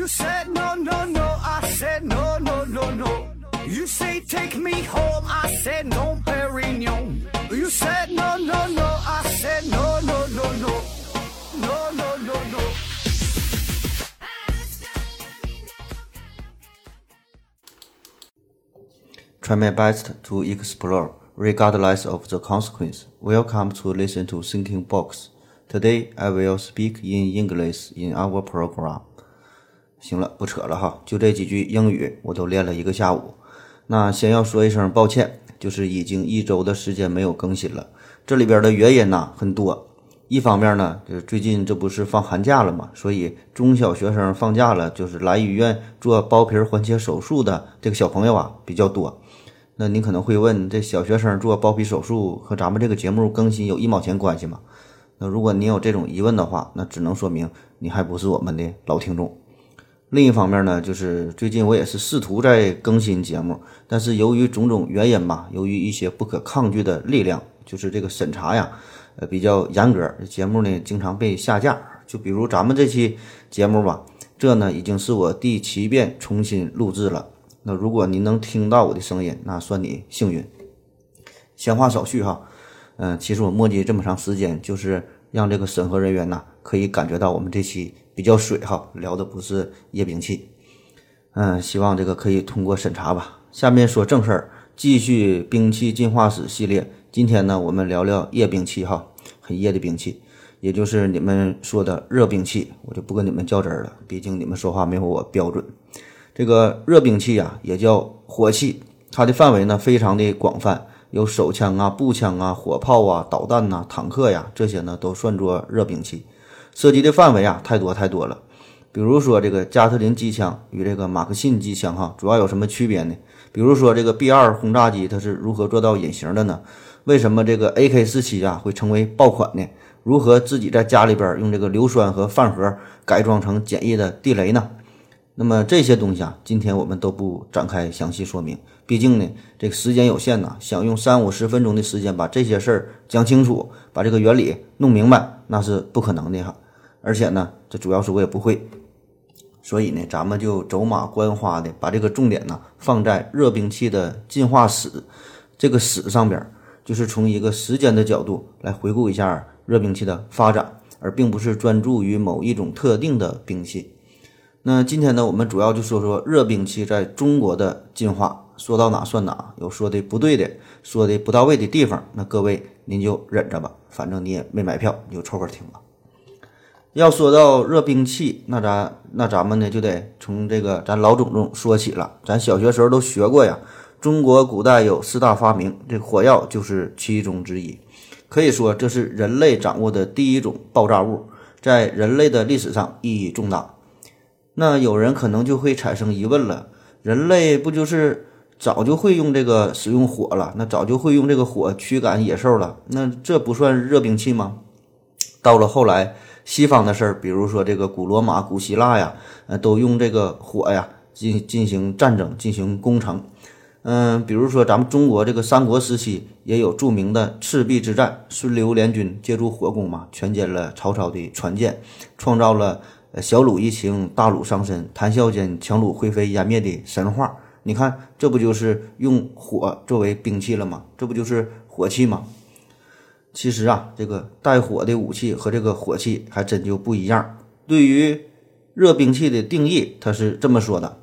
You said no, no, no. I said no, no, no, no. You say take me home. I said no, Perignon. You said no, no, no. I said no, no, no, no. No, no, no, no. Try my best to explore, regardless of the consequence. Welcome to listen to Thinking Box. Today I will speak in English in our program. 行了，不扯了哈，就这几句英语我都练了一个下午。那先要说一声抱歉，就是已经一周的时间没有更新了。这里边的原因呢很多，一方面呢，就是最近这不是放寒假了嘛，所以中小学生放假了，就是来医院做包皮环切手术的这个小朋友啊比较多。那你可能会问，这小学生做包皮手术和咱们这个节目更新有一毛钱关系吗？那如果你有这种疑问的话，那只能说明你还不是我们的老听众。另一方面呢，就是最近我也是试图在更新节目，但是由于种种原因吧，由于一些不可抗拒的力量，就是这个审查呀，呃比较严格，节目呢经常被下架。就比如咱们这期节目吧，这呢已经是我第七遍重新录制了。那如果您能听到我的声音，那算你幸运。闲话少叙哈，嗯，其实我磨叽这么长时间，就是让这个审核人员呐可以感觉到我们这期比较水哈，聊的不是叶兵器。嗯，希望这个可以通过审查吧。下面说正事儿，继续兵器进化史系列。今天呢，我们聊聊叶兵器哈，很叶的兵器，也就是你们说的热兵器。我就不跟你们较真儿了，毕竟你们说话没有我标准。这个热兵器呀，也叫火器，它的范围呢非常的广泛，有手枪啊、步枪啊、火炮啊、导弹呐、坦克呀，这些呢都算作热兵器。涉及的范围啊太多太多了。比如说这个加特林机枪与这个马克沁机枪哈，主要有什么区别呢？比如说这个 B 二轰炸机它是如何做到隐形的呢？为什么这个 AK 四七啊会成为爆款呢？如何自己在家里边用这个硫酸和饭盒改装成简易的地雷呢？那么这些东西啊，今天我们都不展开详细说明，毕竟呢，这个时间有限呐，想用三五十分钟的时间把这些事儿讲清楚，把这个原理弄明白，那是不可能的哈。而且呢，这主要是我也不会，所以呢，咱们就走马观花的把这个重点呢放在热兵器的进化史这个史上边，就是从一个时间的角度来回顾一下热兵器的发展，而并不是专注于某一种特定的兵器。那今天呢，我们主要就说说热兵器在中国的进化，说到哪算哪，有说的不对的，说的不到位的地方，那各位您就忍着吧，反正你也没买票，你就凑合听吧。要说到热兵器，那咱那咱们呢就得从这个咱老祖宗说起了，咱小学时候都学过呀。中国古代有四大发明，这火药就是其中之一，可以说这是人类掌握的第一种爆炸物，在人类的历史上意义重大。那有人可能就会产生疑问了：人类不就是早就会用这个使用火了？那早就会用这个火驱赶野兽了？那这不算热兵器吗？到了后来，西方的事儿，比如说这个古罗马、古希腊呀，呃，都用这个火呀进进行战争、进行攻城。嗯，比如说咱们中国这个三国时期也有著名的赤壁之战，孙刘联军借助火攻嘛，全歼了曹操的船舰，创造了。小鲁一情，大鲁伤身，谈笑间，强弩灰飞烟灭的神话，你看，这不就是用火作为兵器了吗？这不就是火器吗？其实啊，这个带火的武器和这个火器还真就不一样。对于热兵器的定义，它是这么说的：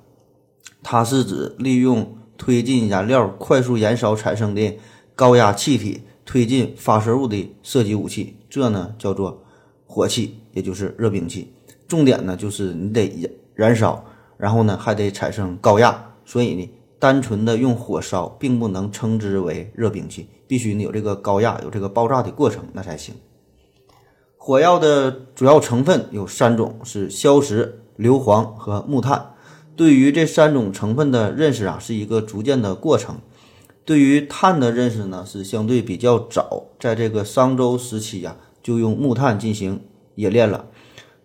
它是指利用推进燃料快速燃烧产生的高压气体推进发射物的射击武器，这呢叫做火器，也就是热兵器。重点呢，就是你得燃燃烧，然后呢还得产生高压，所以呢，单纯的用火烧并不能称之为热兵器，必须你有这个高压，有这个爆炸的过程，那才行。火药的主要成分有三种，是硝石、硫磺和木炭。对于这三种成分的认识啊，是一个逐渐的过程。对于碳的认识呢，是相对比较早，在这个商周时期呀，就用木炭进行冶炼了。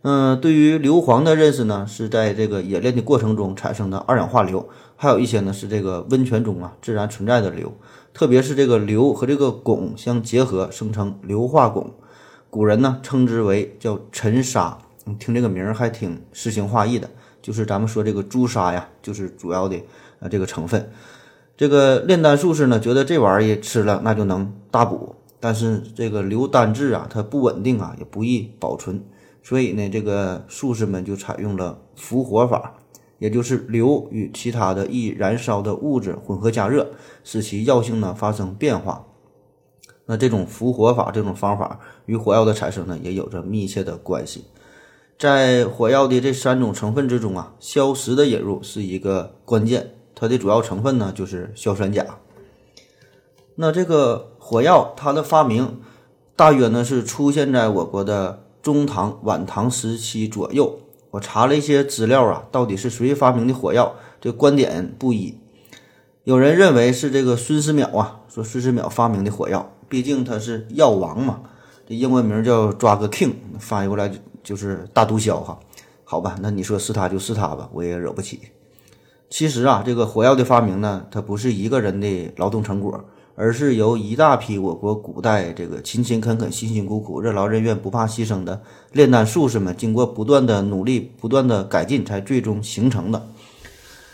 嗯，对于硫磺的认识呢，是在这个冶炼的过程中产生的二氧化硫，还有一些呢是这个温泉中啊自然存在的硫，特别是这个硫和这个汞相结合生成硫化汞，古人呢称之为叫沉沙，听这个名儿还挺诗情画意的，就是咱们说这个朱砂呀，就是主要的呃这个成分。这个炼丹术士呢，觉得这玩意儿吃了那就能大补，但是这个硫单质啊，它不稳定啊，也不易保存，所以呢，这个术士们就采用了伏火法，也就是硫与其他的易燃烧的物质混合加热，使其药性呢发生变化。那这种伏火法这种方法与火药的产生呢，也有着密切的关系。在火药的这三种成分之中啊，硝石的引入是一个关键。它的主要成分呢就是硝酸钾。那这个火药它的发明大约呢是出现在我国的中唐、晚唐时期左右。我查了一些资料啊，到底是谁发明的火药？这观点不一。有人认为是这个孙思邈啊，说孙思邈发明的火药，毕竟他是药王嘛，这英文名叫抓个 King，翻译过来就就是大毒枭哈。好吧，那你说是他就是他吧，我也惹不起。其实啊，这个火药的发明呢，它不是一个人的劳动成果，而是由一大批我国古代这个勤勤恳恳、辛辛苦苦、任劳任怨、不怕牺牲的炼丹术士们，经过不断的努力、不断的改进，才最终形成的。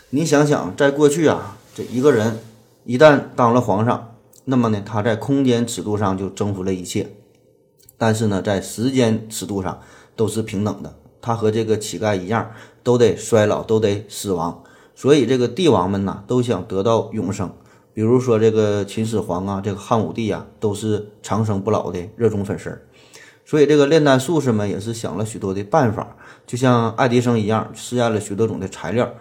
你想想，在过去啊，这一个人一旦当了皇上，那么呢，他在空间尺度上就征服了一切，但是呢，在时间尺度上都是平等的，他和这个乞丐一样，都得衰老，都得死亡。所以这个帝王们呐，都想得到永生。比如说这个秦始皇啊，这个汉武帝啊，都是长生不老的热衷粉丝。所以这个炼丹术士们也是想了许多的办法，就像爱迪生一样，试验了许多种的材料。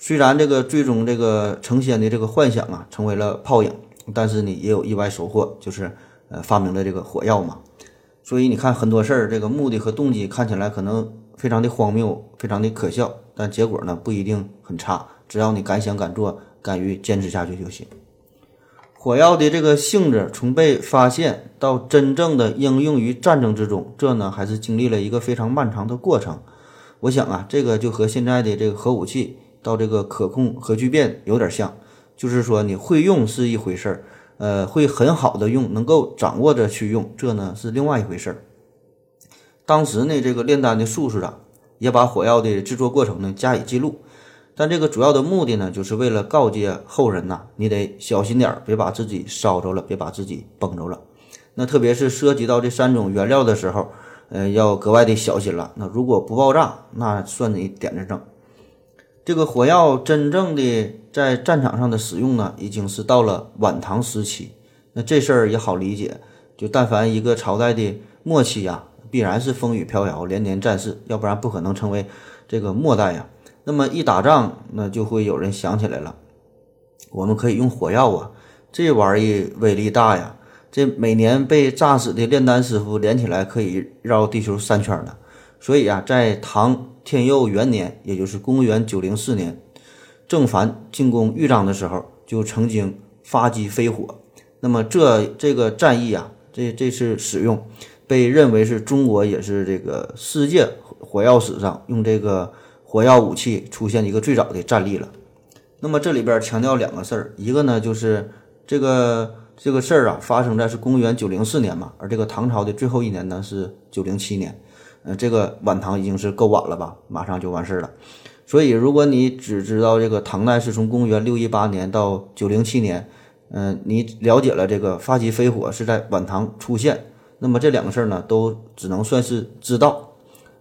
虽然这个最终这个成仙的这个幻想啊，成为了泡影，但是呢，也有意外收获，就是呃发明了这个火药嘛。所以你看很多事儿，这个目的和动机看起来可能非常的荒谬，非常的可笑，但结果呢不一定很差。只要你敢想敢做，敢于坚持下去就行。火药的这个性质，从被发现到真正的应用于战争之中，这呢还是经历了一个非常漫长的过程。我想啊，这个就和现在的这个核武器到这个可控核聚变有点像，就是说你会用是一回事儿，呃，会很好的用，能够掌握着去用，这呢是另外一回事儿。当时呢，这个炼丹的术士啊，也把火药的制作过程呢加以记录。但这个主要的目的呢，就是为了告诫后人呐，你得小心点儿，别把自己烧着了，别把自己崩着了。那特别是涉及到这三种原料的时候，呃，要格外的小心了。那如果不爆炸，那算你点子正。这个火药真正的在战场上的使用呢，已经是到了晚唐时期。那这事儿也好理解，就但凡一个朝代的末期呀，必然是风雨飘摇，连年战事，要不然不可能成为这个末代呀。那么一打仗，那就会有人想起来了，我们可以用火药啊，这玩意威力大呀，这每年被炸死的炼丹师傅连起来可以绕地球三圈呢。所以啊，在唐天佑元年，也就是公元九零四年，郑凡进攻豫章的时候，就曾经发机飞火。那么这这个战役啊，这这次使用，被认为是中国也是这个世界火药史上用这个。火药武器出现一个最早的战例了。那么这里边强调两个事儿，一个呢就是这个这个事儿啊发生在是公元九零四年嘛，而这个唐朝的最后一年呢是九零七年，呃，这个晚唐已经是够晚了吧，马上就完事儿了。所以如果你只知道这个唐代是从公元六一八年到九零七年，嗯，你了解了这个发起飞火是在晚唐出现，那么这两个事儿呢都只能算是知道。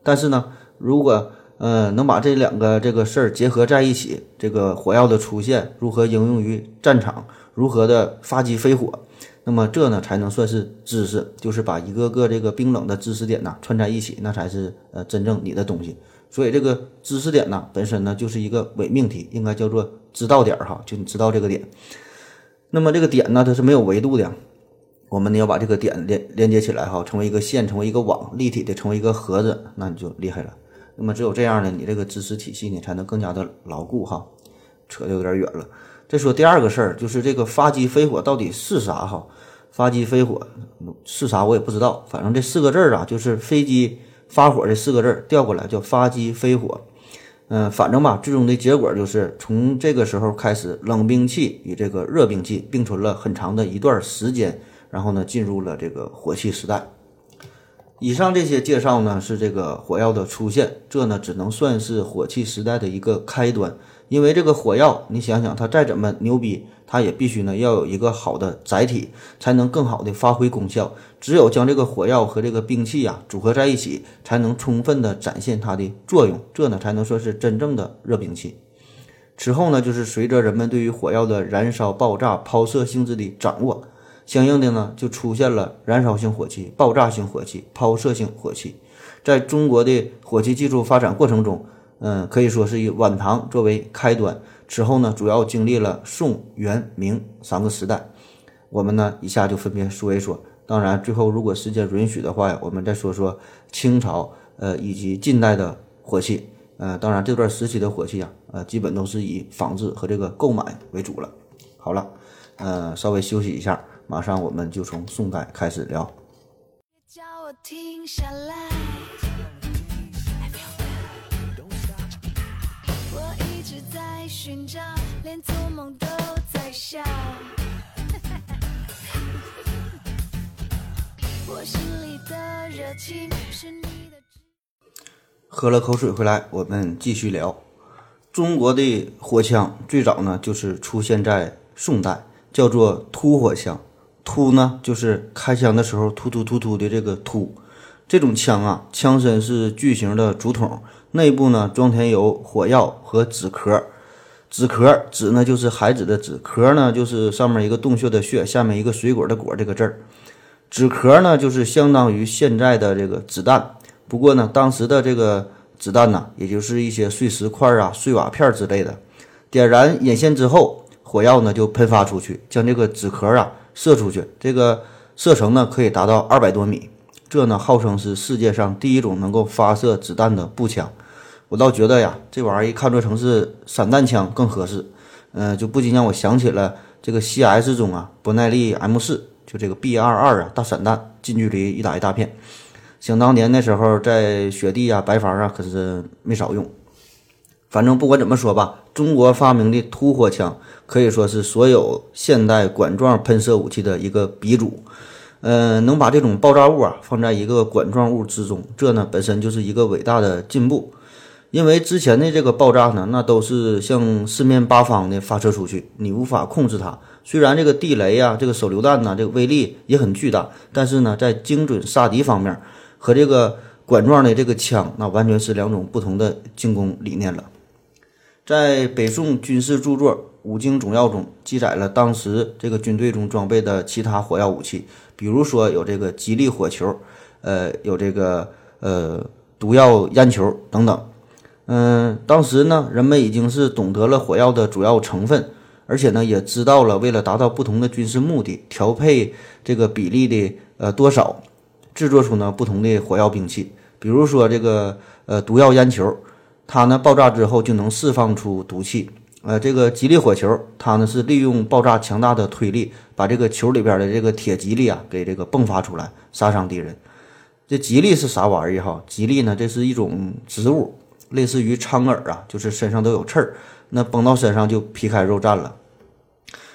但是呢，如果嗯，能把这两个这个事儿结合在一起，这个火药的出现如何应用于战场，如何的发机飞火，那么这呢才能算是知识，就是把一个个这个冰冷的知识点呐串在一起，那才是呃真正你的东西。所以这个知识点呢本身呢就是一个伪命题，应该叫做知道点儿哈，就你知道这个点。那么这个点呢它是没有维度的，我们呢要把这个点连连接起来哈，成为一个线，成为一个网，立体的成为一个盒子，那你就厉害了。那么只有这样呢，你这个知识体系呢才能更加的牢固哈。扯的有点远了。再说第二个事儿，就是这个发机飞火到底是啥哈？发机飞火是啥我也不知道，反正这四个字儿啊，就是飞机发火这四个字儿调过来叫发机飞火。嗯，反正吧，最终的结果就是从这个时候开始，冷兵器与这个热兵器并存了很长的一段时间，然后呢，进入了这个火器时代。以上这些介绍呢，是这个火药的出现，这呢只能算是火器时代的一个开端。因为这个火药，你想想，它再怎么牛逼，它也必须呢要有一个好的载体，才能更好的发挥功效。只有将这个火药和这个兵器呀组合在一起，才能充分的展现它的作用，这呢才能说是真正的热兵器。此后呢，就是随着人们对于火药的燃烧、爆炸、抛射性质的掌握。相应的呢，就出现了燃烧性火器、爆炸性火器、抛射性火器。在中国的火器技术发展过程中，嗯，可以说是以晚唐作为开端。此后呢，主要经历了宋、元、明三个时代。我们呢，以下就分别说一说。当然，最后如果时间允许的话呀，我们再说说清朝，呃，以及近代的火器。呃，当然这段时期的火器啊，呃，基本都是以仿制和这个购买为主了。好了，呃，稍微休息一下。马上我们就从宋代开始聊。喝了口水回来，我们继续聊。中国的火枪最早呢，就是出现在宋代，叫做突火枪。突呢，就是开枪的时候突突突突的这个突，这种枪啊，枪身是巨型的竹筒，内部呢装填有火药和纸壳。纸壳纸呢就是孩子的纸壳呢就是上面一个洞穴的穴，下面一个水果的果这个字儿。纸壳呢就是相当于现在的这个子弹，不过呢当时的这个子弹呢，也就是一些碎石块啊、碎瓦片之类的。点燃引线之后，火药呢就喷发出去，将这个纸壳啊。射出去，这个射程呢可以达到二百多米，这呢号称是世界上第一种能够发射子弹的步枪。我倒觉得呀，这玩意儿一看作成是散弹枪更合适。嗯，就不禁让我想起了这个 CS 中啊，伯耐利 M 四，就这个 B 二二啊，大散弹，近距离一打一大片。想当年那时候在雪地啊、白房啊，可是没少用。反正不管怎么说吧，中国发明的突火枪可以说是所有现代管状喷射武器的一个鼻祖。嗯，能把这种爆炸物啊放在一个管状物之中，这呢本身就是一个伟大的进步。因为之前的这个爆炸呢，那都是向四面八方的发射出去，你无法控制它。虽然这个地雷呀、这个手榴弹呢，这个威力也很巨大，但是呢，在精准杀敌方面和这个管状的这个枪，那完全是两种不同的进攻理念了。在北宋军事著作《武经总要》中记载了当时这个军队中装备的其他火药武器，比如说有这个吉利火球，呃，有这个呃毒药烟球等等。嗯，当时呢，人们已经是懂得了火药的主要成分，而且呢，也知道了为了达到不同的军事目的，调配这个比例的呃多少，制作出呢不同的火药兵器。比如说这个呃毒药烟球。它呢爆炸之后就能释放出毒气，呃，这个吉利火球，它呢是利用爆炸强大的推力，把这个球里边的这个铁吉利啊给这个迸发出来，杀伤敌人。这吉利是啥玩意儿哈？吉利呢，这是一种植物，类似于苍耳啊，就是身上都有刺儿，那崩到身上就皮开肉绽了。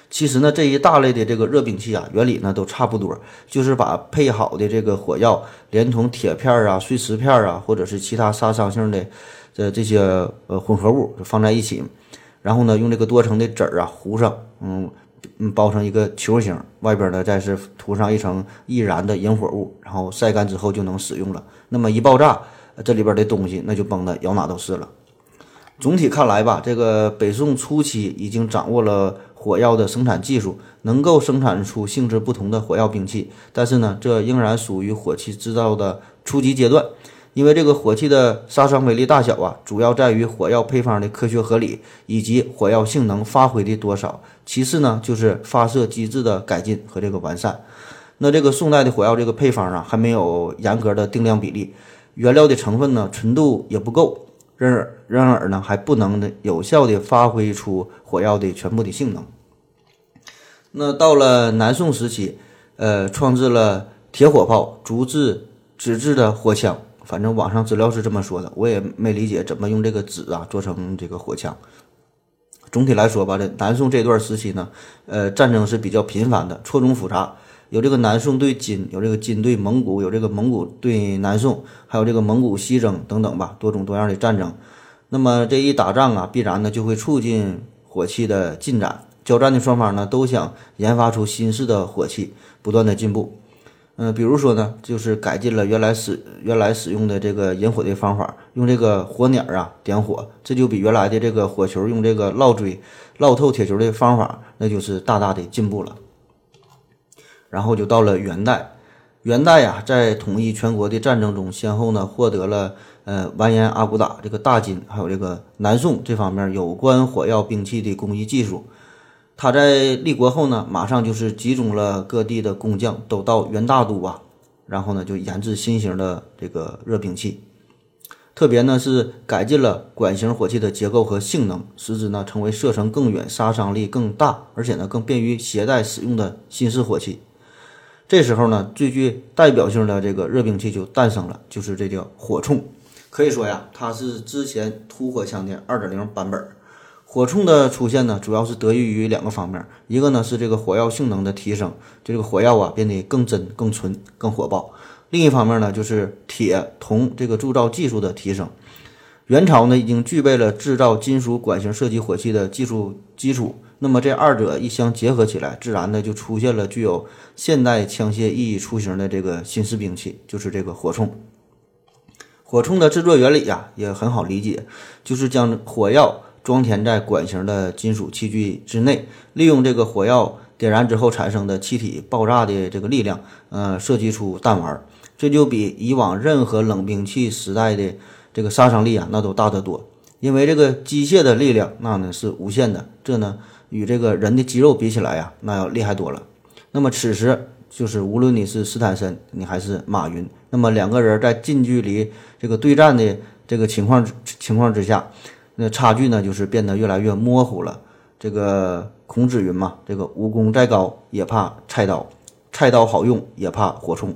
其实呢，这一大类的这个热兵器啊，原理呢都差不多，就是把配好的这个火药，连同铁片儿啊、碎石片儿啊，或者是其他杀伤性的。的这些呃混合物放在一起，然后呢，用这个多层的纸啊糊上，嗯嗯，包成一个球形，外边呢再是涂上一层易燃的引火物，然后晒干之后就能使用了。那么一爆炸，这里边的东西那就崩的咬哪都是了。总体看来吧，这个北宋初期已经掌握了火药的生产技术，能够生产出性质不同的火药兵器，但是呢，这仍然属于火器制造的初级阶段。因为这个火器的杀伤威力大小啊，主要在于火药配方的科学合理以及火药性能发挥的多少。其次呢，就是发射机制的改进和这个完善。那这个宋代的火药这个配方啊，还没有严格的定量比例，原料的成分呢纯度也不够，然而然而呢还不能的有效的发挥出火药的全部的性能。那到了南宋时期，呃，创制了铁火炮、竹制、纸制的火枪。反正网上资料是这么说的，我也没理解怎么用这个纸啊做成这个火枪。总体来说吧，这南宋这段时期呢，呃，战争是比较频繁的，错综复杂。有这个南宋对金，有这个金对蒙古，有这个蒙古对南宋，还有这个蒙古西征等等吧，多种多样的战争。那么这一打仗啊，必然呢就会促进火器的进展。交战的双方呢都想研发出新式的火器，不断的进步。嗯，比如说呢，就是改进了原来使原来使用的这个引火的方法，用这个火捻儿啊点火，这就比原来的这个火球用这个烙锥烙透铁球的方法，那就是大大的进步了。然后就到了元代，元代呀，在统一全国的战争中，先后呢获得了呃完颜阿骨打这个大金，还有这个南宋这方面有关火药兵器的工艺技术。他在立国后呢，马上就是集中了各地的工匠，都到元大都啊，然后呢就研制新型的这个热兵器，特别呢是改进了管型火器的结构和性能，使之呢成为射程更远、杀伤力更大，而且呢更便于携带使用的新式火器。这时候呢，最具代表性的这个热兵器就诞生了，就是这叫火铳。可以说呀，它是之前突火枪的二点零版本。火铳的出现呢，主要是得益于两个方面，一个呢是这个火药性能的提升，就这个火药啊变得更真、更纯、更火爆；另一方面呢，就是铁、铜这个铸造技术的提升。元朝呢已经具备了制造金属管型射击火器的技术基础，那么这二者一相结合起来，自然的就出现了具有现代枪械意义雏形的这个新式兵器，就是这个火铳。火铳的制作原理呀也很好理解，就是将火药。装填在管型的金属器具之内，利用这个火药点燃之后产生的气体爆炸的这个力量，呃，射击出弹丸。这就比以往任何冷兵器时代的这个杀伤力啊，那都大得多。因为这个机械的力量那呢是无限的，这呢与这个人的肌肉比起来呀，那要厉害多了。那么此时就是无论你是斯坦森，你还是马云，那么两个人在近距离这个对战的这个情况情况之下。那差距呢，就是变得越来越模糊了。这个孔子云嘛，这个武功再高也怕菜刀，菜刀好用也怕火铳。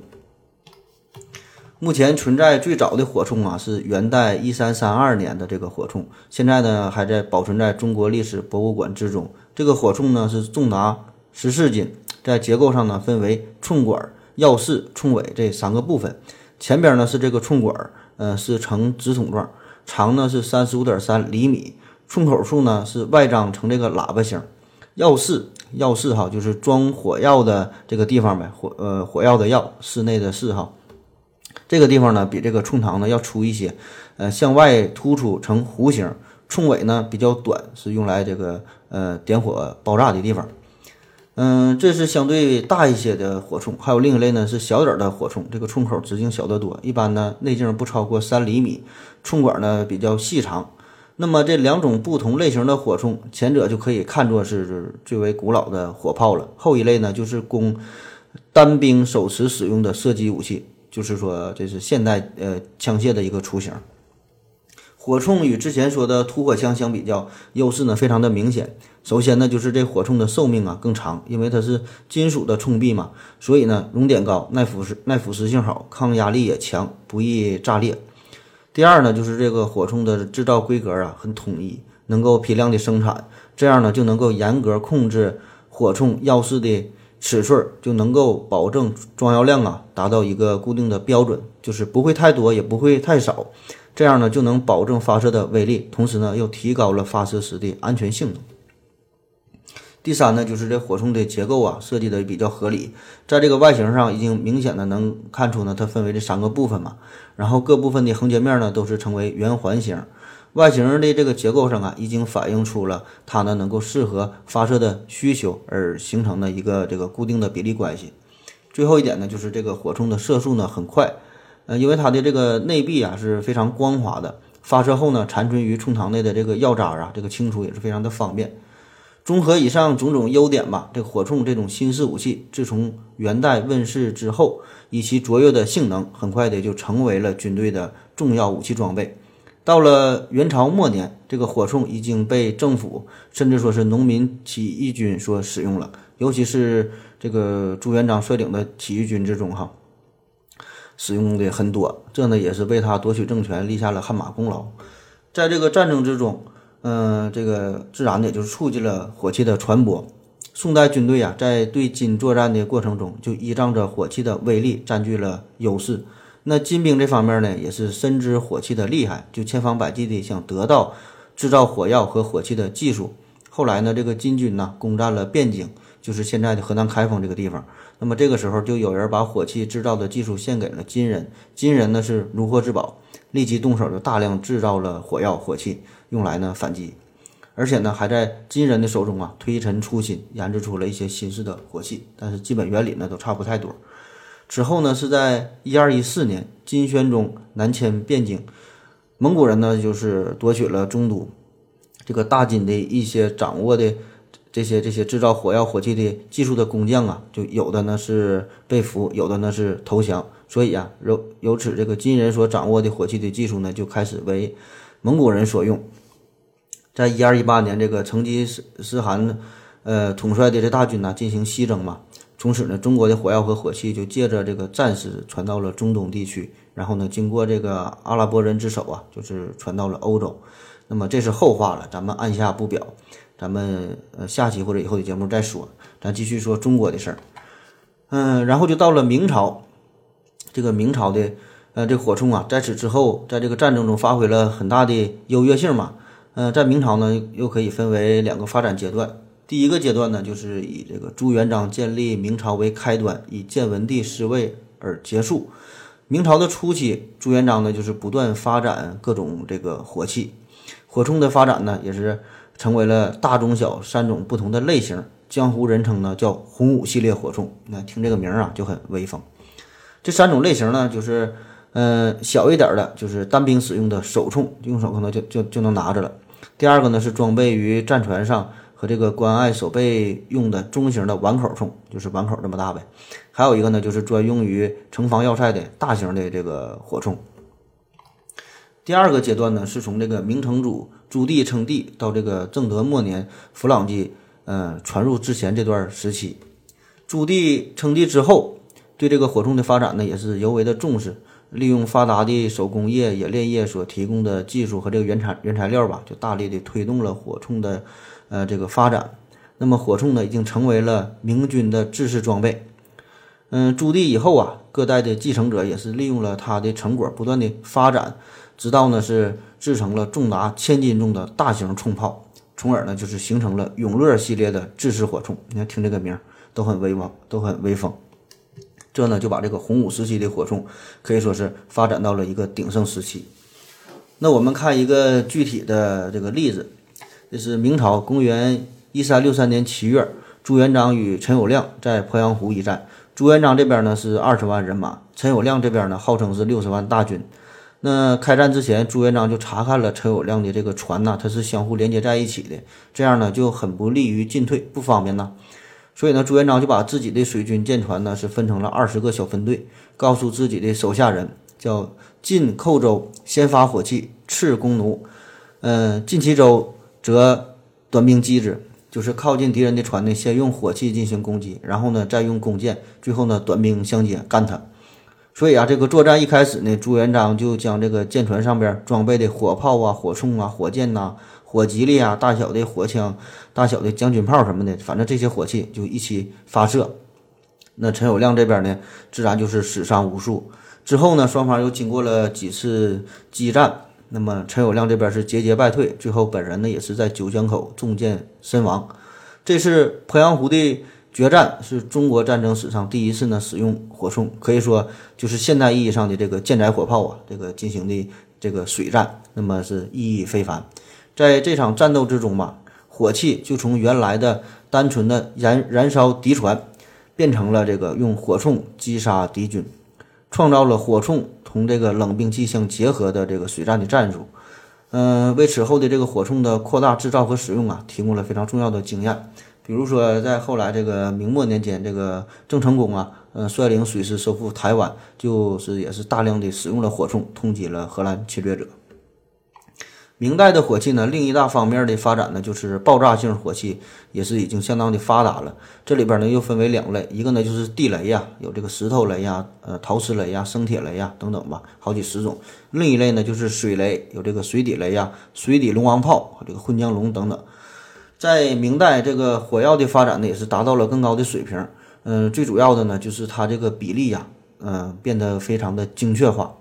目前存在最早的火铳啊，是元代一三三二年的这个火铳，现在呢还在保存在中国历史博物馆之中。这个火铳呢是重达十四斤，在结构上呢分为铳管、药室、铳尾这三个部分。前边呢是这个铳管，呃是呈直筒状。长呢是三十五点三厘米，冲口处呢是外张成这个喇叭形。药室，药室哈，就是装火药的这个地方呗。火呃，火药的药，室内的室哈。这个地方呢比这个冲膛呢要粗一些，呃，向外突出成弧形。冲尾呢比较短，是用来这个呃点火爆炸的地方。嗯，这是相对大一些的火铳，还有另一类呢，是小点儿的火铳。这个铳口直径小得多，一般呢内径不超过三厘米，铳管呢比较细长。那么这两种不同类型的火铳，前者就可以看作是最为古老的火炮了，后一类呢就是供单兵手持使用的射击武器，就是说这是现代呃枪械的一个雏形。火铳与之前说的突火枪相比较，优势呢非常的明显。首先呢，就是这火铳的寿命啊更长，因为它是金属的铳壁嘛，所以呢熔点高、耐腐蚀、耐腐蚀性好、抗压力也强，不易炸裂。第二呢，就是这个火铳的制造规格啊很统一，能够批量的生产，这样呢就能够严格控制火铳药室的尺寸，就能够保证装药量啊达到一个固定的标准，就是不会太多，也不会太少。这样呢，就能保证发射的威力，同时呢，又提高了发射时的安全性能。第三呢，就是这火铳的结构啊，设计的比较合理，在这个外形上已经明显的能看出呢，它分为这三个部分嘛，然后各部分的横截面呢都是成为圆环形，外形的这个结构上啊，已经反映出了它呢能够适合发射的需求而形成的一个这个固定的比例关系。最后一点呢，就是这个火铳的射速呢很快。呃，因为它的这个内壁啊是非常光滑的，发射后呢，残存于铳膛内的这个药渣啊，这个清除也是非常的方便。综合以上种种优点吧，这火铳这种新式武器，自从元代问世之后，以其卓越的性能，很快的就成为了军队的重要武器装备。到了元朝末年，这个火铳已经被政府甚至说是农民起义军所使用了，尤其是这个朱元璋率领的起义军之中，哈。使用的很多，这呢也是为他夺取政权立下了汗马功劳。在这个战争之中，嗯，这个自然的也就是促进了火器的传播。宋代军队啊，在对金作战的过程中，就依仗着火器的威力占据了优势。那金兵这方面呢，也是深知火器的厉害，就千方百计的想得到制造火药和火器的技术。后来呢，这个金军呢，攻占了汴京，就是现在的河南开封这个地方。那么这个时候，就有人把火器制造的技术献给了金人，金人呢是如获至宝，立即动手就大量制造了火药火器，用来呢反击。而且呢，还在金人的手中啊推陈出新，研制出了一些新式的火器，但是基本原理呢都差不太多。之后呢，是在一二一四年，金宣宗南迁汴京，蒙古人呢就是夺取了中都，这个大金的一些掌握的这些这些制造火药火器的技术的工匠啊，就有的呢是被俘，有的呢是投降。所以啊，由由此这个金人所掌握的火器的技术呢，就开始为蒙古人所用。在一二一八年，这个成吉思思汗，呃，统帅的这大军呢，进行西征嘛。从此呢，中国的火药和火器就借着这个战事传到了中东地区，然后呢，经过这个阿拉伯人之手啊，就是传到了欧洲。那么这是后话了，咱们按下不表，咱们呃下期或者以后的节目再说。咱继续说中国的事儿。嗯，然后就到了明朝，这个明朝的呃这火铳啊，在此之后，在这个战争中发挥了很大的优越性嘛。呃，在明朝呢，又可以分为两个发展阶段。第一个阶段呢，就是以这个朱元璋建立明朝为开端，以建文帝失位而结束。明朝的初期，朱元璋呢，就是不断发展各种这个火器，火铳的发展呢，也是成为了大、中、小三种不同的类型。江湖人称呢，叫洪武系列火铳。那听这个名儿啊，就很威风。这三种类型呢，就是，嗯，小一点的，就是单兵使用的手铳，用手可能就就就能拿着了。第二个呢是装备于战船上和这个关隘守备用的中型的碗口铳，就是碗口这么大呗。还有一个呢就是专用于城防要塞的大型的这个火铳。第二个阶段呢是从这个明成祖朱棣称帝到这个正德末年弗朗机呃传入之前这段时期，朱棣称帝之后，对这个火铳的发展呢也是尤为的重视。利用发达的手工业、冶炼业所提供的技术和这个原材原材料吧，就大力的推动了火铳的，呃，这个发展。那么火铳呢，已经成为了明军的制式装备。嗯，朱棣以后啊，各代的继承者也是利用了他的成果，不断的发展，直到呢是制成了重达千斤重的大型冲炮，从而呢就是形成了永乐系列的制式火铳。你看，听这个名儿都很威望，都很威风。这呢就把这个洪武时期的火铳可以说是发展到了一个鼎盛时期。那我们看一个具体的这个例子，这是明朝公元一三六三年七月，朱元璋与陈友谅在鄱阳湖一战。朱元璋这边呢是二十万人马，陈友谅这边呢号称是六十万大军。那开战之前，朱元璋就查看了陈友谅的这个船呐，它是相互连接在一起的，这样呢就很不利于进退，不方便呐。所以呢，朱元璋就把自己的水军舰船呢是分成了二十个小分队，告诉自己的手下人，叫进寇州先发火器，次弓弩。嗯，进其州则短兵击之，就是靠近敌人的船呢，先用火器进行攻击，然后呢再用弓箭，最后呢短兵相接干他。所以啊，这个作战一开始呢，朱元璋就将这个舰船上边装备的火炮啊、火铳啊、火箭呐。火吉利啊，大小的火枪，大小的将军炮什么的，反正这些火器就一起发射。那陈友谅这边呢，自然就是死伤无数。之后呢，双方又经过了几次激战，那么陈友谅这边是节节败退，最后本人呢也是在九江口中箭身亡。这次鄱阳湖的决战是中国战争史上第一次呢使用火铳，可以说就是现代意义上的这个舰载火炮啊，这个进行的这个水战，那么是意义非凡。在这场战斗之中吧，火器就从原来的单纯的燃燃烧敌船，变成了这个用火铳击杀敌军，创造了火铳同这个冷兵器相结合的这个水战的战术。嗯，为此后的这个火铳的扩大制造和使用啊，提供了非常重要的经验。比如说，在后来这个明末年间，这个郑成功啊，嗯，率领水师收复台湾，就是也是大量的使用了火铳，通缉了荷兰侵略者。明代的火器呢，另一大方面的发展呢，就是爆炸性火器也是已经相当的发达了。这里边呢又分为两类，一个呢就是地雷呀，有这个石头雷呀、呃陶瓷雷呀、生铁雷呀等等吧，好几十种。另一类呢就是水雷，有这个水底雷呀、水底龙王炮这个混江龙等等。在明代，这个火药的发展呢，也是达到了更高的水平。嗯，最主要的呢，就是它这个比例呀，嗯，变得非常的精确化。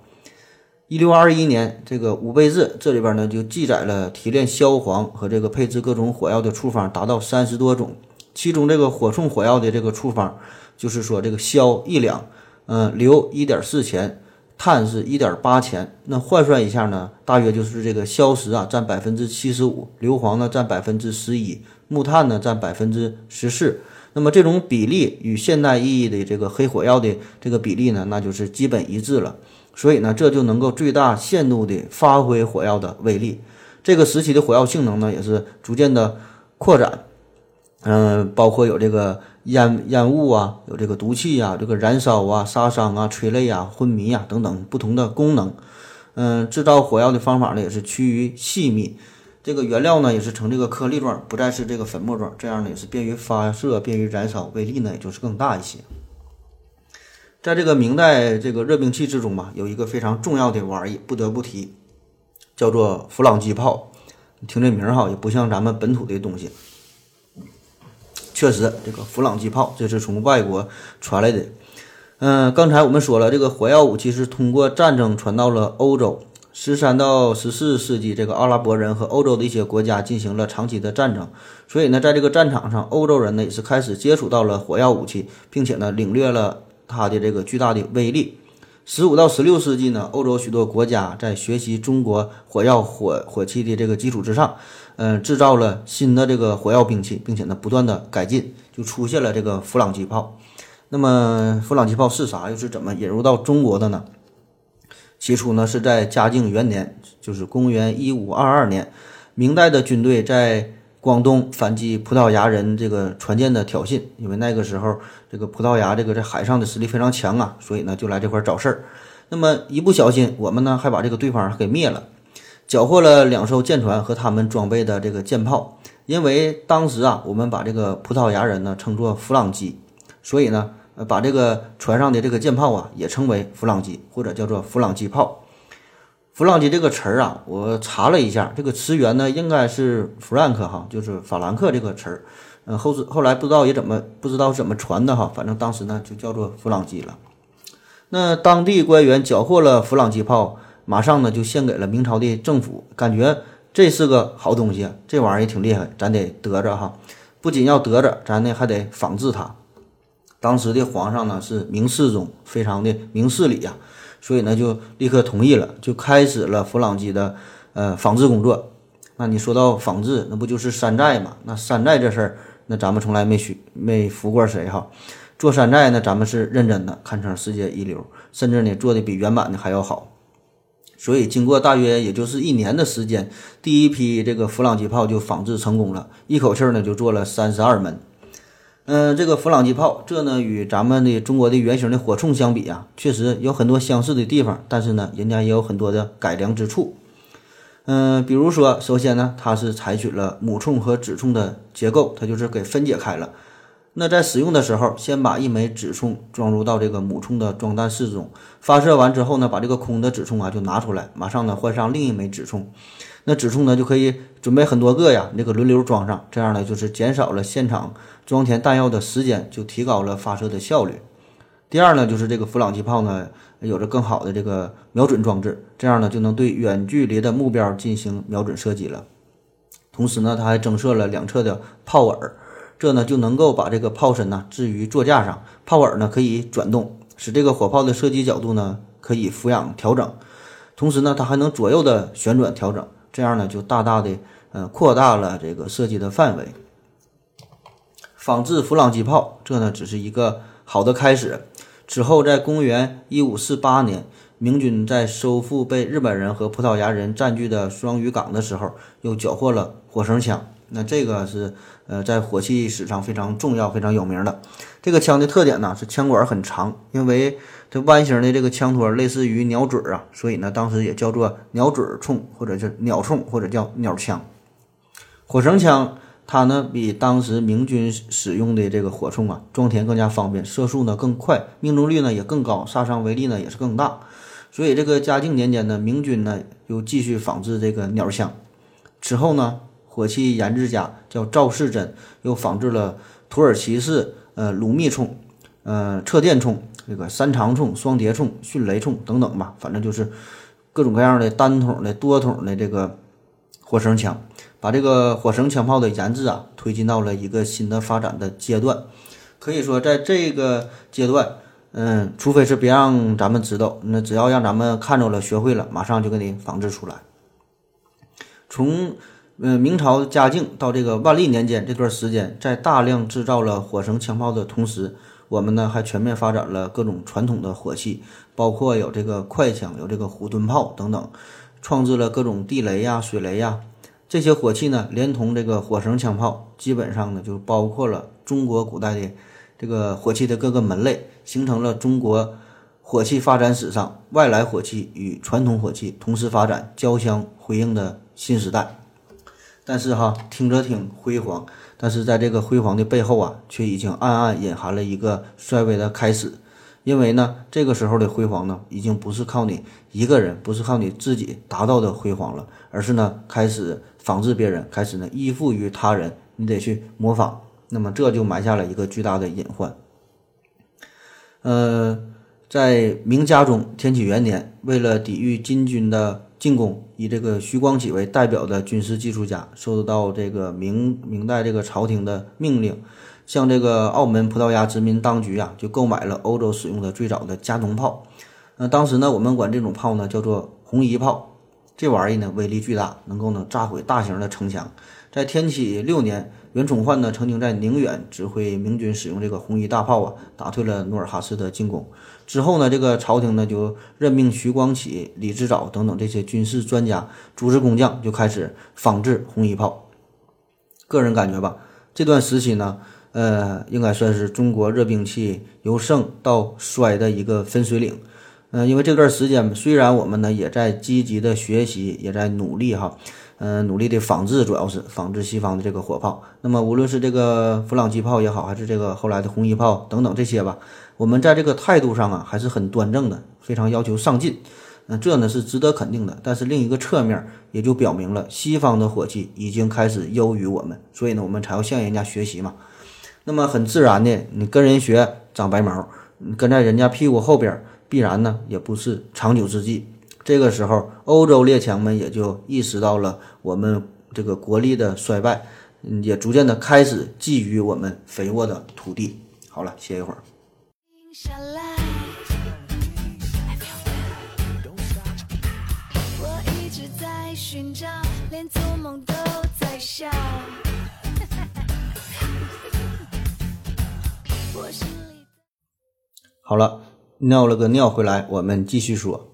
一六二一年，这个《武备志》这里边呢，就记载了提炼硝磺和这个配置各种火药的处方达到三十多种。其中，这个火铳火药的这个处方，就是说这个硝一两，嗯，硫一点四钱。碳是一点八钱，那换算一下呢，大约就是这个硝石啊占百分之七十五，硫磺呢占百分之十一，木炭呢占百分之十四。那么这种比例与现代意义的这个黑火药的这个比例呢，那就是基本一致了。所以呢，这就能够最大限度地发挥火药的威力。这个时期的火药性能呢，也是逐渐的扩展。嗯，包括有这个。烟烟雾啊，有这个毒气啊，这个燃烧啊、杀伤啊、催泪啊、昏迷啊等等不同的功能。嗯，制造火药的方法呢也是趋于细密，这个原料呢也是呈这个颗粒状，不再是这个粉末状，这样呢也是便于发射、便于燃烧，威力呢也就是更大一些。在这个明代这个热兵器之中吧，有一个非常重要的玩意不得不提，叫做弗朗机炮。听这名儿哈，也不像咱们本土的东西。确实，这个弗朗机炮这是从外国传来的。嗯，刚才我们说了，这个火药武器是通过战争传到了欧洲。十三到十四世纪，这个阿拉伯人和欧洲的一些国家进行了长期的战争，所以呢，在这个战场上，欧洲人呢也是开始接触到了火药武器，并且呢，领略了它的这个巨大的威力。十五到十六世纪呢，欧洲许多国家在学习中国火药火火器的这个基础之上。嗯，制造了新的这个火药兵器，并且呢不断的改进，就出现了这个弗朗机炮。那么弗朗机炮是啥？又是怎么引入到中国的呢？起初呢是在嘉靖元年，就是公元一五二二年，明代的军队在广东反击葡萄牙人这个船舰的挑衅，因为那个时候这个葡萄牙这个在海上的实力非常强啊，所以呢就来这块找事儿。那么一不小心，我们呢还把这个对方给灭了。缴获了两艘舰船和他们装备的这个舰炮，因为当时啊，我们把这个葡萄牙人呢称作弗朗基，所以呢，把这个船上的这个舰炮啊也称为弗朗基，或者叫做弗朗基炮。弗朗基这个词儿啊，我查了一下，这个词源呢应该是 Frank 哈，就是法兰克这个词儿。嗯，后是后来不知道也怎么不知道怎么传的哈，反正当时呢就叫做弗朗基了。那当地官员缴获了弗朗基炮。马上呢就献给了明朝的政府，感觉这是个好东西，这玩意儿也挺厉害，咱得得着哈。不仅要得着，咱呢还得仿制它。当时的皇上呢是明世宗，非常的明事理呀，所以呢就立刻同意了，就开始了弗朗机的呃仿制工作。那你说到仿制，那不就是山寨嘛？那山寨这事儿，那咱们从来没学没服过谁哈。做山寨呢，咱们是认真的，堪称世界一流，甚至呢做的比原版的还要好。所以，经过大约也就是一年的时间，第一批这个弗朗机炮就仿制成功了，一口气儿呢就做了三十二门。嗯，这个弗朗机炮，这呢与咱们的中国的原型的火铳相比啊，确实有很多相似的地方，但是呢，人家也有很多的改良之处。嗯，比如说，首先呢，它是采取了母铳和子铳的结构，它就是给分解开了。那在使用的时候，先把一枚子铳装入到这个母铳的装弹室中，发射完之后呢，把这个空的子铳啊就拿出来，马上呢换上另一枚子铳，那子铳呢就可以准备很多个呀，那个轮流装上，这样呢就是减少了现场装填弹药的时间，就提高了发射的效率。第二呢，就是这个弗朗机炮呢有着更好的这个瞄准装置，这样呢就能对远距离的目标进行瞄准射击了。同时呢，它还增设了两侧的炮耳。这呢就能够把这个炮身呢置于座架上，炮耳呢可以转动，使这个火炮的射击角度呢可以俯仰调整，同时呢它还能左右的旋转调整，这样呢就大大的呃扩大了这个射击的范围。仿制弗朗机炮，这呢只是一个好的开始。此后，在公元一五四八年，明军在收复被日本人和葡萄牙人占据的双屿港的时候，又缴获了火绳枪。那这个是呃，在火器史上非常重要、非常有名的。这个枪的特点呢是枪管很长，因为它弯形的这个枪托类似于鸟嘴啊，所以呢当时也叫做鸟嘴铳，或者是鸟铳，或者叫鸟枪。火绳枪它呢比当时明军使用的这个火铳啊装填更加方便，射速呢更快，命中率呢也更高，杀伤威力呢也是更大。所以这个嘉靖年间呢，明军呢又继续仿制这个鸟枪，之后呢。火器研制家叫赵世珍，又仿制了土耳其式呃鲁密冲、呃掣电冲、这个三长冲、双叠冲、迅雷冲等等吧，反正就是各种各样的单筒的、多筒的这个火绳枪，把这个火绳枪炮的研制啊推进到了一个新的发展的阶段。可以说，在这个阶段。嗯，除非是别让咱们知道，那只要让咱们看着了、学会了，马上就给你仿制出来。从嗯明朝嘉靖到这个万历年间这段时间，在大量制造了火绳枪炮的同时，我们呢还全面发展了各种传统的火器，包括有这个快枪、有这个虎蹲炮等等，创制了各种地雷呀、水雷呀这些火器呢，连同这个火绳枪炮，基本上呢就包括了中国古代的。这个火器的各个门类，形成了中国火器发展史上外来火器与传统火器同时发展、交相辉映的新时代。但是哈，听着挺辉煌，但是在这个辉煌的背后啊，却已经暗暗隐含了一个衰微的开始。因为呢，这个时候的辉煌呢，已经不是靠你一个人，不是靠你自己达到的辉煌了，而是呢，开始仿制别人，开始呢，依附于他人，你得去模仿。那么这就埋下了一个巨大的隐患。呃，在明嘉宗天启元年，为了抵御金军的进攻，以这个徐光启为代表的军事技术家，受到这个明明代这个朝廷的命令，向这个澳门葡萄牙殖民当局啊，就购买了欧洲使用的最早的加农炮。那当时呢，我们管这种炮呢叫做红衣炮，这玩意呢威力巨大，能够呢炸毁大型的城墙。在天启六年。袁崇焕呢，曾经在宁远指挥明军使用这个红衣大炮啊，打退了努尔哈赤的进攻。之后呢，这个朝廷呢就任命徐光启、李之藻等等这些军事专家组织工匠，就开始仿制红衣炮。个人感觉吧，这段时期呢，呃，应该算是中国热兵器由盛到衰的一个分水岭。嗯，因为这段时间虽然我们呢也在积极的学习，也在努力哈。嗯，努力的仿制，主要是仿制西方的这个火炮。那么，无论是这个弗朗机炮也好，还是这个后来的红衣炮等等这些吧，我们在这个态度上啊，还是很端正的，非常要求上进。嗯，这呢是值得肯定的。但是另一个侧面也就表明了，西方的火器已经开始优于我们，所以呢，我们才要向人家学习嘛。那么很自然的，你跟人学长白毛，你跟在人家屁股后边，必然呢也不是长久之计。这个时候，欧洲列强们也就意识到了我们这个国力的衰败，也逐渐的开始觊觎我们肥沃的土地。好了，歇一会儿。好了，尿了个尿回来，我们继续说。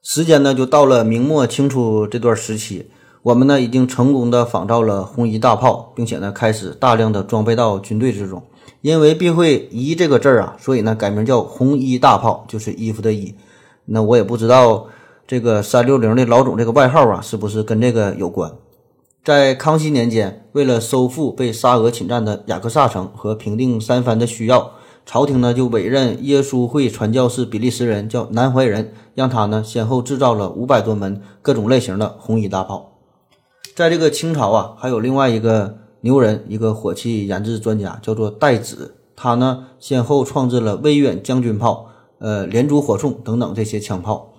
时间呢，就到了明末清初这段时期，我们呢已经成功的仿造了红衣大炮，并且呢开始大量的装备到军队之中。因为避讳“衣”这个字儿啊，所以呢改名叫红衣大炮，就是衣服的“衣”。那我也不知道这个三六零的老总这个外号啊，是不是跟这个有关？在康熙年间，为了收复被沙俄侵占的雅克萨城和平定三藩的需要。朝廷呢就委任耶稣会传教士比利时人叫南怀仁，让他呢先后制造了五百多门各种类型的红衣大炮。在这个清朝啊，还有另外一个牛人，一个火器研制专家，叫做戴子，他呢先后创制了威远将军炮、呃连珠火铳等等这些枪炮。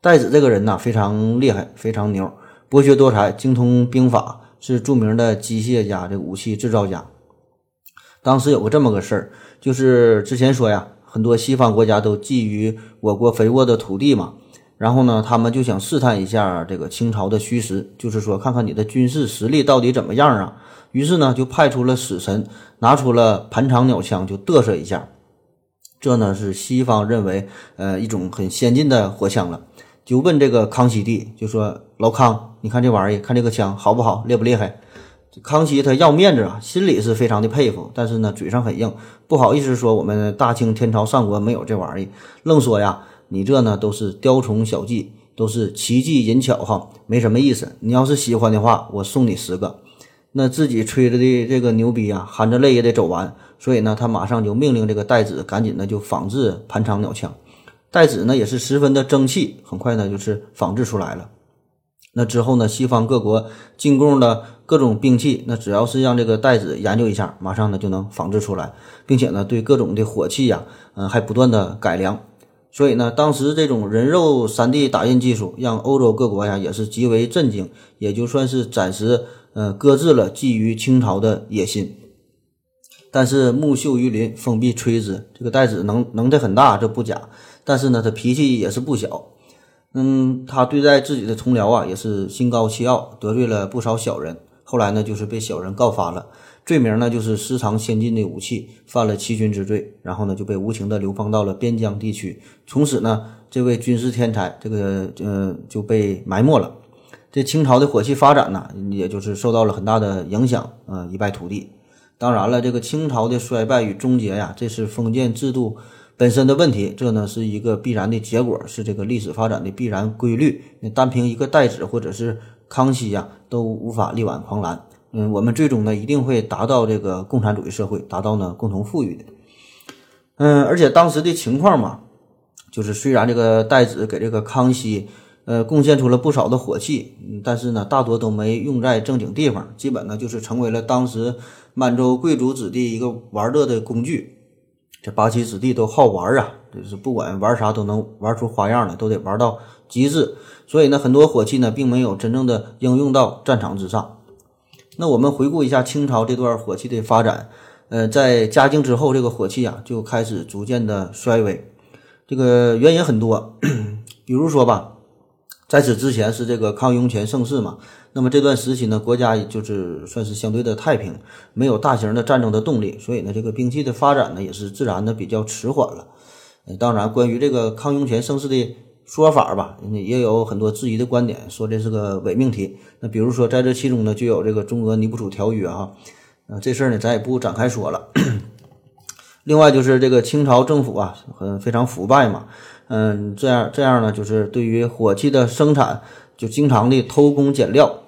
戴子这个人呢非常厉害，非常牛，博学多才，精通兵法，是著名的机械家、这武器制造家。当时有个这么个事儿。就是之前说呀，很多西方国家都觊觎我国肥沃的土地嘛，然后呢，他们就想试探一下这个清朝的虚实，就是说看看你的军事实力到底怎么样啊。于是呢，就派出了使臣，拿出了盘长鸟枪，就嘚瑟一下。这呢是西方认为呃一种很先进的火枪了，就问这个康熙帝，就说老康，你看这玩意儿，看这个枪好不好，厉不厉害？康熙他要面子啊，心里是非常的佩服，但是呢，嘴上很硬，不好意思说我们大清天朝上国没有这玩意，愣说呀，你这呢都是雕虫小技，都是奇技淫巧哈，没什么意思。你要是喜欢的话，我送你十个。那自己吹着的这个牛逼啊，含着泪也得走完，所以呢，他马上就命令这个戴子赶紧的就仿制盘长鸟枪。戴子呢也是十分的争气，很快呢就是仿制出来了。那之后呢，西方各国进贡的各种兵器，那只要是让这个袋子研究一下，马上呢就能仿制出来，并且呢对各种的火器呀，嗯，还不断的改良。所以呢，当时这种人肉 3D 打印技术让欧洲各国呀也是极为震惊，也就算是暂时呃搁置了觊觎清朝的野心。但是木秀于林，风必摧之。这个袋子能能耐很大，这不假。但是呢，他脾气也是不小。嗯，他对待自己的同僚啊，也是心高气傲，得罪了不少小人。后来呢，就是被小人告发了，罪名呢就是私藏先进的武器，犯了欺君之罪。然后呢，就被无情的流放到了边疆地区。从此呢，这位军事天才，这个呃就被埋没了。这清朝的火器发展呢，也就是受到了很大的影响，呃，一败涂地。当然了，这个清朝的衰败与终结呀，这是封建制度本身的问题，这呢是一个必然的结果，是这个历史发展的必然规律。你单凭一个代子或者是康熙呀，都无法力挽狂澜。嗯，我们最终呢一定会达到这个共产主义社会，达到呢共同富裕的。嗯，而且当时的情况嘛，就是虽然这个代子给这个康熙。呃，贡献出了不少的火器，但是呢，大多都没用在正经地方，基本呢就是成为了当时满洲贵族子弟一个玩乐的工具。这八旗子弟都好玩啊，就是不管玩啥都能玩出花样来，都得玩到极致。所以呢，很多火器呢并没有真正的应用到战场之上。那我们回顾一下清朝这段火器的发展，呃，在嘉靖之后，这个火器啊就开始逐渐的衰微。这个原因很多，比如说吧。在此之前是这个康雍乾盛世嘛，那么这段时期呢，国家就是算是相对的太平，没有大型的战争的动力，所以呢，这个兵器的发展呢也是自然的比较迟缓了。当然，关于这个康雍乾盛世的说法吧，也有很多质疑的观点，说这是个伪命题。那比如说在这其中呢，就有这个中俄尼布楚条约啊，啊这事儿呢咱也不展开说了。另外就是这个清朝政府啊，很非常腐败嘛。嗯，这样这样呢，就是对于火器的生产，就经常的偷工减料。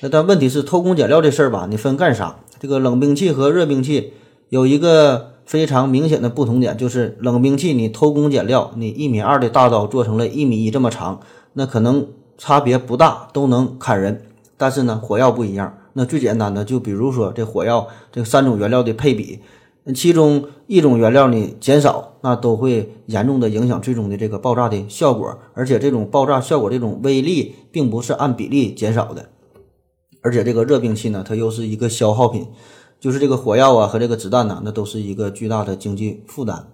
那但问题是，偷工减料这事儿吧，你分干啥？这个冷兵器和热兵器有一个非常明显的不同点，就是冷兵器你偷工减料，你一米二的大刀做成了一米一这么长，那可能差别不大，都能砍人。但是呢，火药不一样。那最简单的，就比如说这火药这三种原料的配比。其中一种原料你减少，那都会严重的影响最终的这个爆炸的效果，而且这种爆炸效果这种威力并不是按比例减少的，而且这个热兵器呢，它又是一个消耗品，就是这个火药啊和这个子弹呢，那都是一个巨大的经济负担，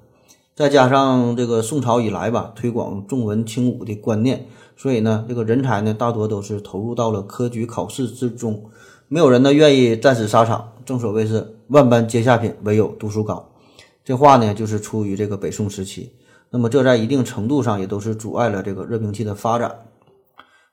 再加上这个宋朝以来吧，推广重文轻武的观念，所以呢，这个人才呢大多都是投入到了科举考试之中。没有人呢愿意战死沙场，正所谓是万般皆下品，唯有读书高。这话呢，就是出于这个北宋时期。那么这在一定程度上也都是阻碍了这个热兵器的发展。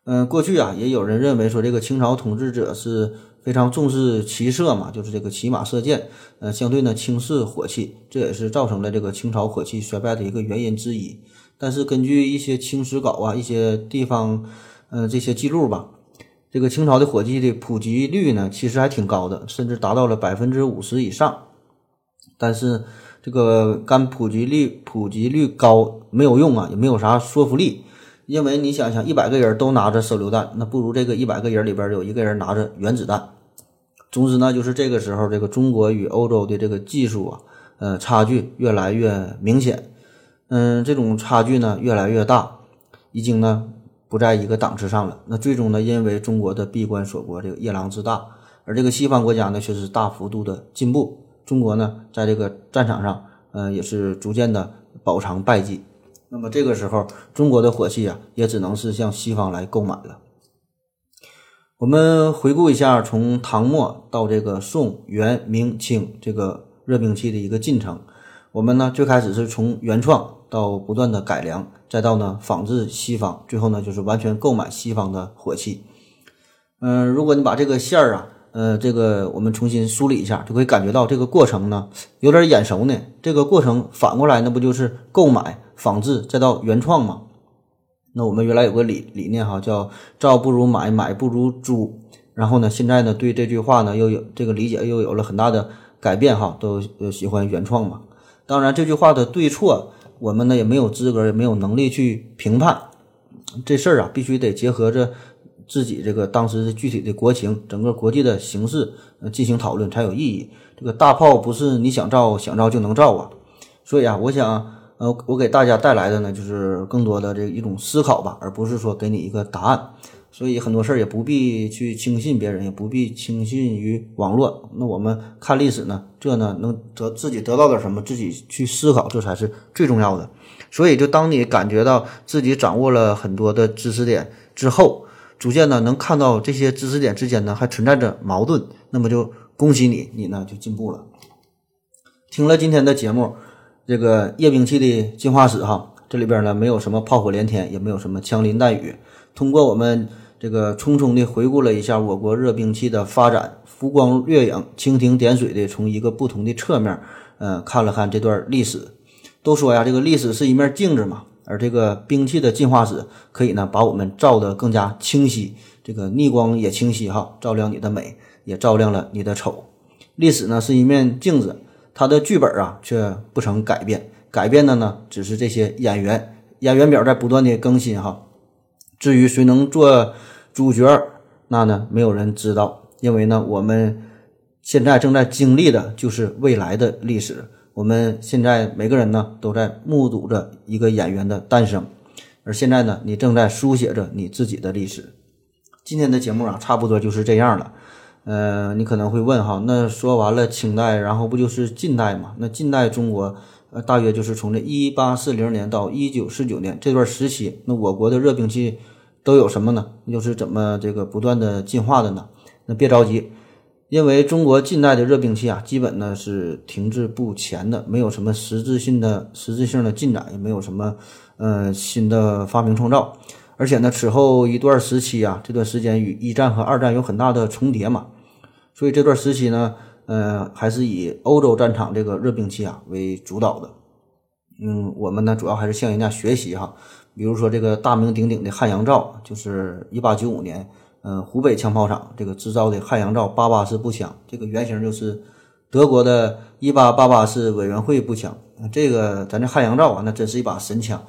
嗯，过去啊，也有人认为说这个清朝统治者是非常重视骑射嘛，就是这个骑马射箭，呃，相对呢轻视火器，这也是造成了这个清朝火器衰败的一个原因之一。但是根据一些清史稿啊，一些地方，呃，这些记录吧。这个清朝的火器的普及率呢，其实还挺高的，甚至达到了百分之五十以上。但是这个干普及率普及率高没有用啊，也没有啥说服力。因为你想想，一百个人都拿着手榴弹，那不如这个一百个人里边有一个人拿着原子弹。总之呢，就是这个时候，这个中国与欧洲的这个技术啊，呃，差距越来越明显。嗯，这种差距呢越来越大，已经呢。不在一个档次上了。那最终呢，因为中国的闭关锁国，这个夜郎自大，而这个西方国家呢却是大幅度的进步。中国呢，在这个战场上，呃，也是逐渐的饱尝败绩。那么这个时候，中国的火器啊，也只能是向西方来购买了。我们回顾一下，从唐末到这个宋、元、明、清这个热兵器的一个进程。我们呢，最开始是从原创到不断的改良。再到呢仿制西方，最后呢就是完全购买西方的火器。嗯，如果你把这个线儿啊，呃，这个我们重新梳理一下，就可以感觉到这个过程呢有点眼熟呢。这个过程反过来那不就是购买、仿制再到原创嘛？那我们原来有个理理念哈，叫造不如买，买不如租。然后呢，现在呢对这句话呢又有这个理解又有了很大的改变哈，都喜欢原创嘛。当然这句话的对错。我们呢也没有资格，也没有能力去评判这事儿啊，必须得结合着自己这个当时的具体的国情、整个国际的形势进行讨论才有意义。这个大炮不是你想造想造就能造啊，所以啊，我想呃，我给大家带来的呢，就是更多的这一种思考吧，而不是说给你一个答案。所以很多事儿也不必去轻信别人，也不必轻信于网络。那我们看历史呢，这呢能得自己得到点什么，自己去思考，这才是最重要的。所以，就当你感觉到自己掌握了很多的知识点之后，逐渐呢能看到这些知识点之间呢还存在着矛盾，那么就恭喜你，你呢就进步了。听了今天的节目，这个夜兵器的进化史哈，这里边呢没有什么炮火连天，也没有什么枪林弹雨，通过我们。这个匆匆的回顾了一下我国热兵器的发展，浮光掠影、蜻蜓点水的从一个不同的侧面，嗯，看了看这段历史。都说呀，这个历史是一面镜子嘛，而这个兵器的进化史可以呢把我们照得更加清晰，这个逆光也清晰哈，照亮你的美，也照亮了你的丑。历史呢是一面镜子，它的剧本啊却不曾改变，改变的呢只是这些演员，演员表在不断的更新哈。至于谁能做主角，那呢没有人知道，因为呢我们现在正在经历的就是未来的历史。我们现在每个人呢都在目睹着一个演员的诞生，而现在呢你正在书写着你自己的历史。今天的节目啊差不多就是这样了。呃，你可能会问哈，那说完了清代，然后不就是近代嘛？那近代中国。呃，大约就是从这一八四零年到一九四九年这段时期，那我国的热兵器都有什么呢？又是怎么这个不断的进化的呢？那别着急，因为中国近代的热兵器啊，基本呢是停滞不前的，没有什么实质性的实质性的进展，也没有什么呃新的发明创造。而且呢，此后一段时期啊，这段时间与一战和二战有很大的重叠嘛，所以这段时期呢。呃，还是以欧洲战场这个热兵器啊为主导的。嗯，我们呢主要还是向人家学习哈。比如说这个大名鼎鼎的汉阳造，就是一八九五年，嗯，湖北枪炮厂这个制造的汉阳造八八式步枪，这个原型就是德国的一八八八式委员会步枪。这个咱这汉阳造啊，那真是一把神枪。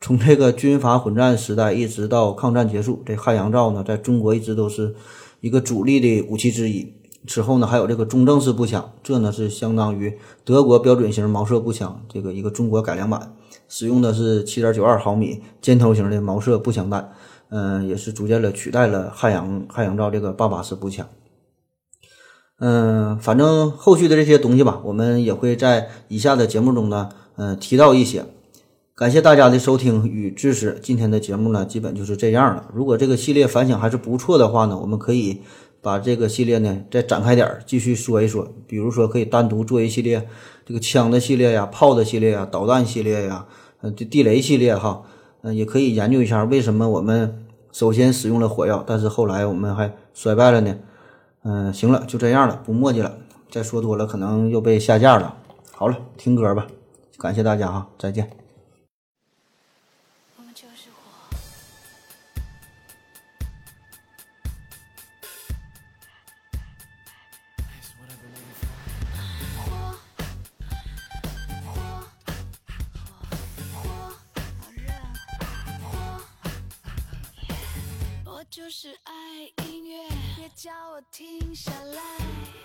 从这个军阀混战时代一直到抗战结束，这汉阳造呢，在中国一直都是一个主力的武器之一。此后呢，还有这个中正式步枪，这呢是相当于德国标准型毛瑟步枪这个一个中国改良版，使用的是七点九二毫米尖头型的毛瑟步枪弹，嗯，也是逐渐的取代了汉阳汉阳造这个八八式步枪。嗯，反正后续的这些东西吧，我们也会在以下的节目中呢，嗯，提到一些。感谢大家的收听与支持，今天的节目呢，基本就是这样了。如果这个系列反响还是不错的话呢，我们可以。把这个系列呢再展开点儿，继续说一说。比如说，可以单独做一系列这个枪的系列呀、炮的系列呀、导弹系列呀、呃，这地雷系列哈。嗯，也可以研究一下为什么我们首先使用了火药，但是后来我们还衰败了呢？嗯，行了，就这样了，不墨迹了。再说多了可能又被下架了。好了，听歌吧。感谢大家哈，再见。叫我停下来。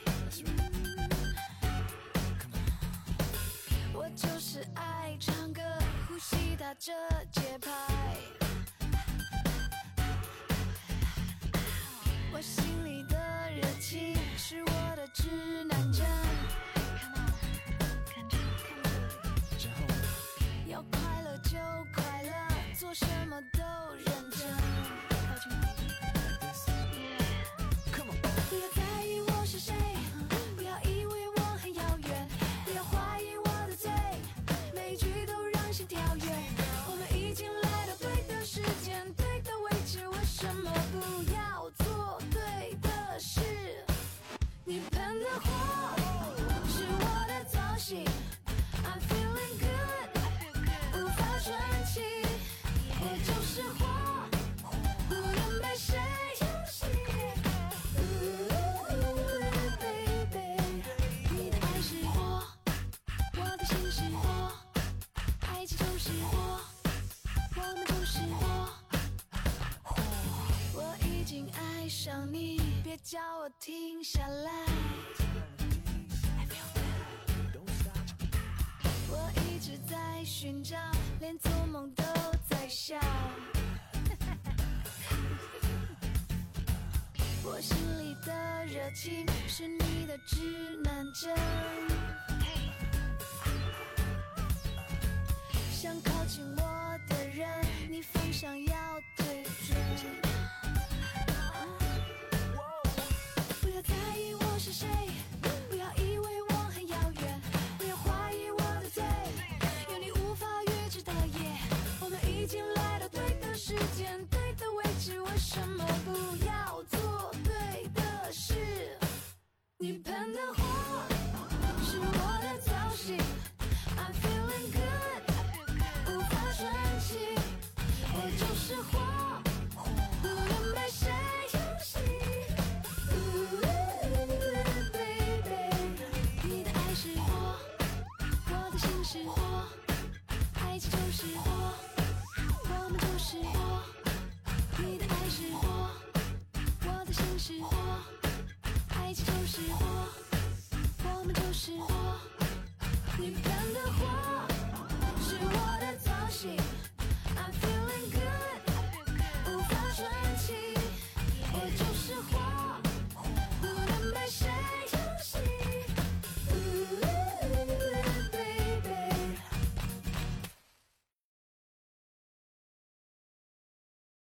叫我停下来。我一直在寻找，连做梦都在笑。我心里的热情是你的指南针，想靠近我的人，你方向要对准。不要以为我很遥远，不要怀疑我的嘴，有你无法预知的夜，我们已经来到对的时间，对的位置，为什么不要做对的事？你喷的火是我的挑衅，I'm feeling good，无法喘气，我就是火。爱情就是火，我们就是火，你的爱是火，我的心是火，爱情就是火，我们就是火，你喷的火是我的造型，I'm feeling good。